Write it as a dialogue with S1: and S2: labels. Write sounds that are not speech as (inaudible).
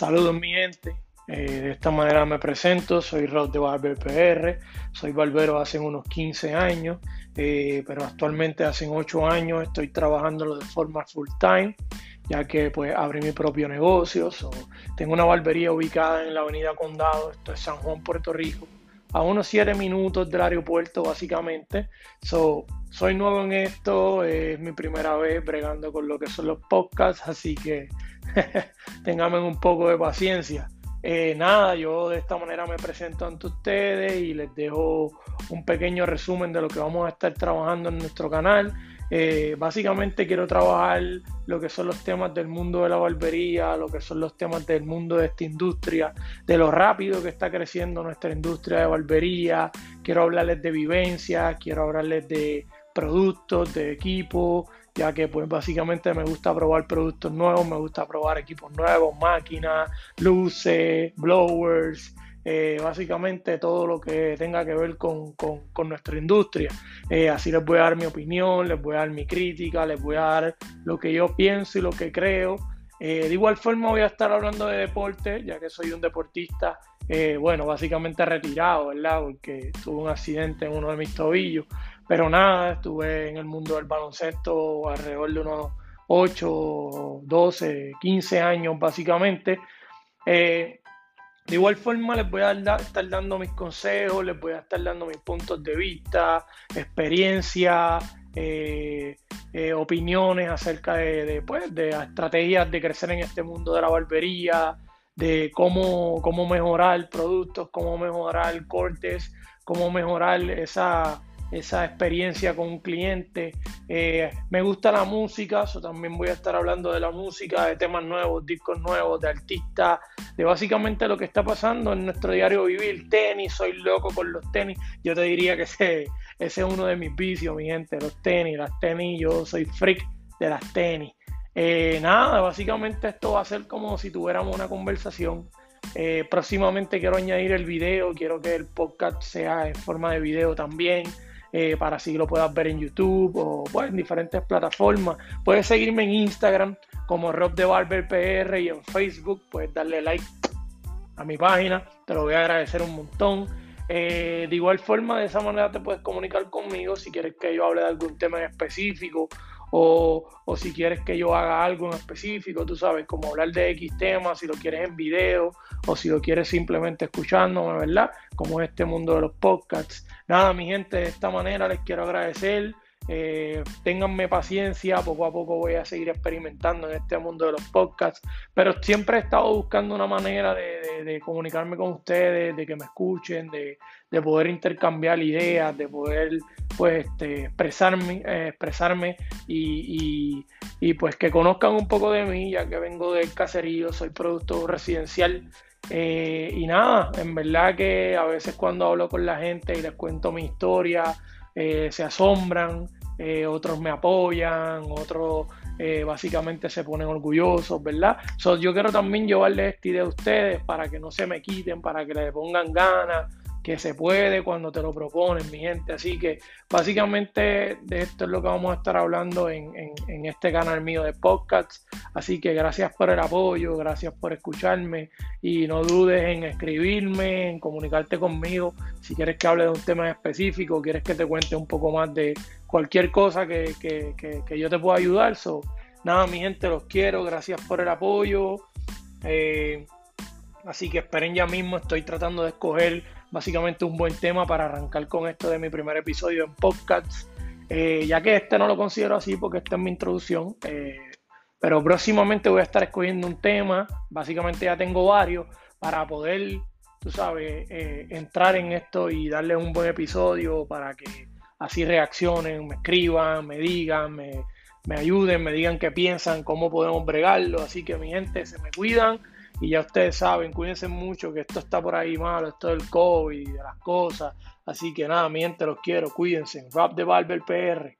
S1: Saludos mi gente, eh, de esta manera me presento, soy Rod de Barber PR, soy barbero hace unos 15 años, eh, pero actualmente hace 8 años estoy trabajando de forma full time, ya que pues abrí mi propio negocio, tengo una barbería ubicada en la avenida Condado, esto es San Juan, Puerto Rico, a unos 7 minutos del aeropuerto básicamente, soy nuevo en esto, es mi primera vez bregando con lo que son los podcasts, así que (laughs) Ténganme un poco de paciencia. Eh, nada, yo de esta manera me presento ante ustedes y les dejo un pequeño resumen de lo que vamos a estar trabajando en nuestro canal. Eh, básicamente quiero trabajar lo que son los temas del mundo de la barbería, lo que son los temas del mundo de esta industria, de lo rápido que está creciendo nuestra industria de barbería. Quiero hablarles de vivencias, quiero hablarles de productos, de equipos, ya que pues básicamente me gusta probar productos nuevos, me gusta probar equipos nuevos, máquinas, luces, blowers, eh, básicamente todo lo que tenga que ver con, nuestra industria. Eh, así les voy a dar mi opinión, les voy a dar mi crítica, les voy a dar lo que yo pienso y lo que creo. Eh, de igual forma voy a estar hablando de deporte, ya que soy un deportista, bueno, básicamente retirado, ¿verdad? Porque tuve un accidente en uno de mis tobillos. Pero nada, estuve en el mundo del baloncesto alrededor de unos 8, 12, 15 años básicamente. Eh, de igual forma les voy a estar dando mis consejos, les voy a estar dando mis puntos de vista, experiencia, eh, eh, opiniones acerca de, de, pues, de estrategias de crecer en este mundo de la barbería, de cómo, cómo mejorar productos, cómo mejorar cortes, cómo mejorar esa esa experiencia con un cliente. Eh, me gusta la música, eso también voy a estar hablando de la música, de temas nuevos, discos nuevos, de artistas, de básicamente lo que está pasando en nuestro diario vivir. Tenis, soy loco con los tenis. Yo te diría que ese, ese es uno de mis vicios, mi gente, los tenis, las tenis, yo soy freak de las tenis. Eh, nada, básicamente esto va a ser como si tuviéramos una conversación. Eh, próximamente quiero añadir el video, quiero que el podcast sea en forma de video también. Eh, para así lo puedas ver en YouTube o en diferentes plataformas. Puedes seguirme en Instagram como Rob de Barber PR y en Facebook puedes darle like a mi página, te lo voy a agradecer un montón. Eh, de igual forma, de esa manera te puedes comunicar conmigo si quieres que yo hable de algún tema en específico o, si quieres que yo haga algo en específico, tú sabes, como hablar de X temas, si lo quieres en video o si lo quieres simplemente escuchándome, ¿verdad? Como es este mundo de los podcasts. Nada, mi gente, de esta manera les quiero agradecer. Eh, ténganme paciencia, poco a poco voy a seguir experimentando en este mundo de los podcasts, pero siempre he estado buscando una manera de, comunicarme con ustedes, de que me escuchen, de, poder intercambiar ideas, de poder pues este, expresarme, eh, expresarme y, pues que conozcan un poco de mí, ya que vengo del caserío, soy productor residencial. Eh, y nada, en verdad que a veces cuando hablo con la gente y les cuento mi historia, se asombran, eh, otros me apoyan, otros eh, básicamente se ponen orgullosos, ¿verdad? yo quiero también llevarles esta idea a ustedes para que no se me quiten, para que le pongan ganas, que se puede cuando te lo proponen, mi gente. Así que básicamente de esto es lo que vamos a estar hablando en, este canal mío de podcasts. Así que gracias por el apoyo, gracias por escucharme y no dudes en escribirme, en comunicarte conmigo si quieres que hable de un tema específico, quieres que te cuente un poco más de cualquier cosa que, yo te pueda ayudar. So, nada, mi gente, los quiero, gracias por el apoyo. Eh, así que esperen ya mismo, estoy tratando de escoger básicamente un buen tema para arrancar con esto de mi primer episodio en podcast. Eh, ya que este no lo considero así porque esta es mi introducción, eh, pero próximamente voy a estar escogiendo un tema, básicamente ya tengo varios, para poder, tú sabes, entrar en esto y darle un buen episodio para que así reaccionen, me escriban, me digan, me, ayuden, me digan qué piensan, cómo podemos bregarlo. Así que mi gente, se me cuidan y ya ustedes saben, cuídense mucho que esto está por ahí malo, esto del COVID, de las cosas. Así que nada, mi gente, los quiero, cuídense. Rap de Barber PR.